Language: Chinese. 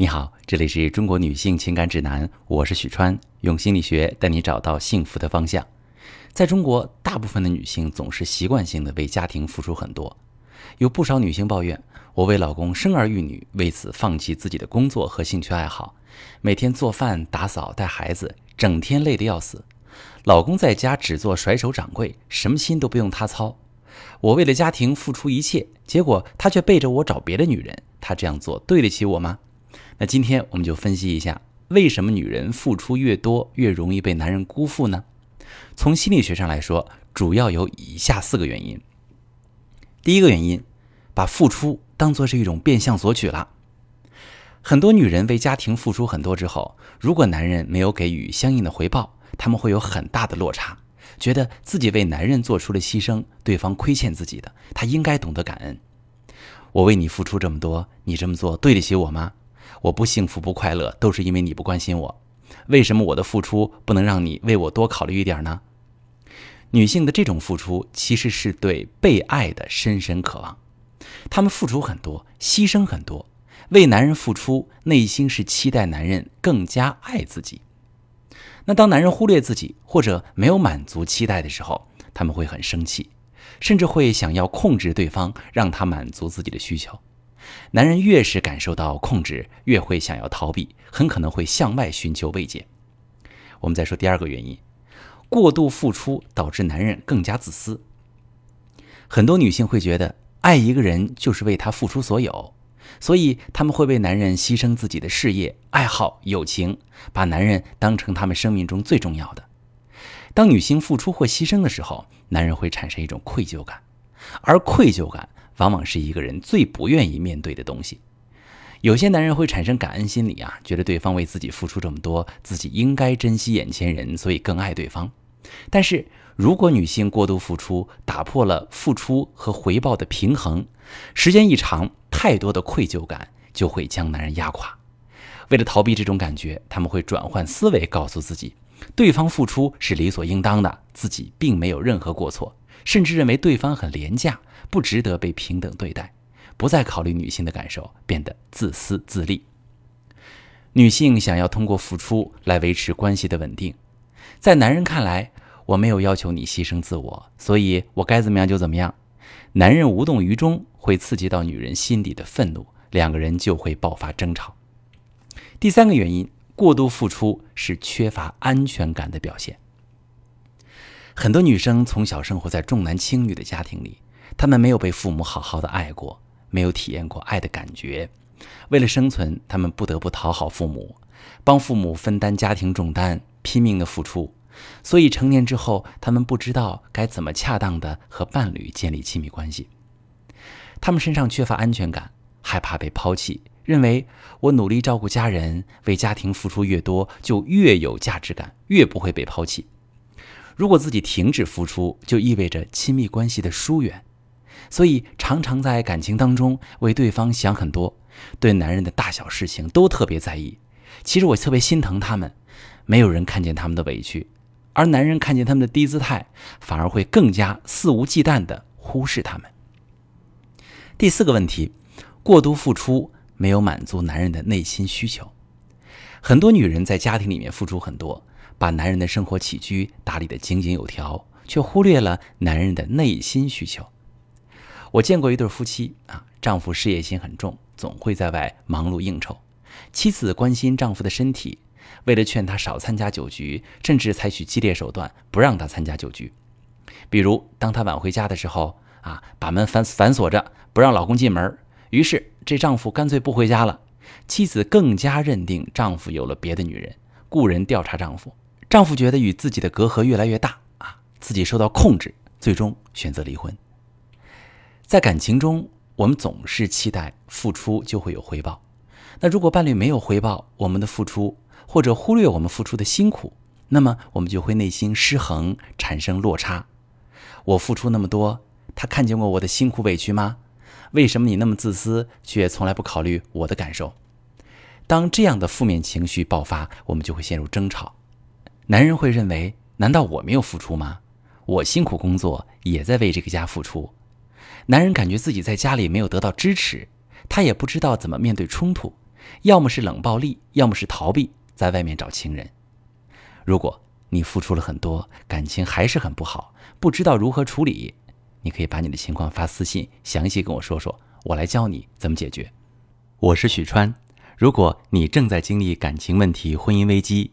你好，这里是中国女性情感指南，我是许川，用心理学带你找到幸福的方向。在中国，大部分的女性总是习惯性的为家庭付出很多，有不少女性抱怨：我为老公生儿育女，为此放弃自己的工作和兴趣爱好，每天做饭、打扫、带孩子，整天累得要死。老公在家只做甩手掌柜，什么心都不用他操。我为了家庭付出一切，结果他却背着我找别的女人，他这样做对得起我吗？那今天我们就分析一下，为什么女人付出越多越容易被男人辜负呢？从心理学上来说，主要有以下四个原因。第一个原因，把付出当做是一种变相索取了。很多女人为家庭付出很多之后，如果男人没有给予相应的回报，他们会有很大的落差，觉得自己为男人做出了牺牲，对方亏欠自己的，他应该懂得感恩。我为你付出这么多，你这么做对得起我吗？我不幸福不快乐，都是因为你不关心我。为什么我的付出不能让你为我多考虑一点呢？女性的这种付出其实是对被爱的深深渴望。她们付出很多，牺牲很多，为男人付出，内心是期待男人更加爱自己。那当男人忽略自己或者没有满足期待的时候，他们会很生气，甚至会想要控制对方，让他满足自己的需求。男人越是感受到控制，越会想要逃避，很可能会向外寻求慰藉。我们再说第二个原因，过度付出导致男人更加自私。很多女性会觉得爱一个人就是为他付出所有，所以他们会为男人牺牲自己的事业、爱好、友情，把男人当成他们生命中最重要的。当女性付出或牺牲的时候，男人会产生一种愧疚感，而愧疚感。往往是一个人最不愿意面对的东西。有些男人会产生感恩心理啊，觉得对方为自己付出这么多，自己应该珍惜眼前人，所以更爱对方。但是如果女性过度付出，打破了付出和回报的平衡，时间一长，太多的愧疚感就会将男人压垮。为了逃避这种感觉，他们会转换思维，告诉自己，对方付出是理所应当的，自己并没有任何过错。甚至认为对方很廉价，不值得被平等对待，不再考虑女性的感受，变得自私自利。女性想要通过付出来维持关系的稳定，在男人看来，我没有要求你牺牲自我，所以我该怎么样就怎么样。男人无动于衷，会刺激到女人心底的愤怒，两个人就会爆发争吵。第三个原因，过度付出是缺乏安全感的表现。很多女生从小生活在重男轻女的家庭里，她们没有被父母好好的爱过，没有体验过爱的感觉。为了生存，她们不得不讨好父母，帮父母分担家庭重担，拼命的付出。所以成年之后，她们不知道该怎么恰当的和伴侣建立亲密关系。她们身上缺乏安全感，害怕被抛弃，认为我努力照顾家人，为家庭付出越多，就越有价值感，越不会被抛弃。如果自己停止付出，就意味着亲密关系的疏远，所以常常在感情当中为对方想很多，对男人的大小事情都特别在意。其实我特别心疼他们，没有人看见他们的委屈，而男人看见他们的低姿态，反而会更加肆无忌惮地忽视他们。第四个问题，过度付出没有满足男人的内心需求，很多女人在家庭里面付出很多。把男人的生活起居打理得井井有条，却忽略了男人的内心需求。我见过一对夫妻啊，丈夫事业心很重，总会在外忙碌应酬，妻子关心丈夫的身体，为了劝他少参加酒局，甚至采取激烈手段不让他参加酒局。比如，当他晚回家的时候啊，把门反反锁着，不让老公进门。于是，这丈夫干脆不回家了。妻子更加认定丈夫有了别的女人，雇人调查丈夫。丈夫觉得与自己的隔阂越来越大啊，自己受到控制，最终选择离婚。在感情中，我们总是期待付出就会有回报，那如果伴侣没有回报我们的付出，或者忽略我们付出的辛苦，那么我们就会内心失衡，产生落差。我付出那么多，他看见过我的辛苦委屈吗？为什么你那么自私，却从来不考虑我的感受？当这样的负面情绪爆发，我们就会陷入争吵。男人会认为：难道我没有付出吗？我辛苦工作，也在为这个家付出。男人感觉自己在家里没有得到支持，他也不知道怎么面对冲突，要么是冷暴力，要么是逃避，在外面找情人。如果你付出了很多，感情还是很不好，不知道如何处理，你可以把你的情况发私信，详细跟我说说，我来教你怎么解决。我是许川，如果你正在经历感情问题、婚姻危机，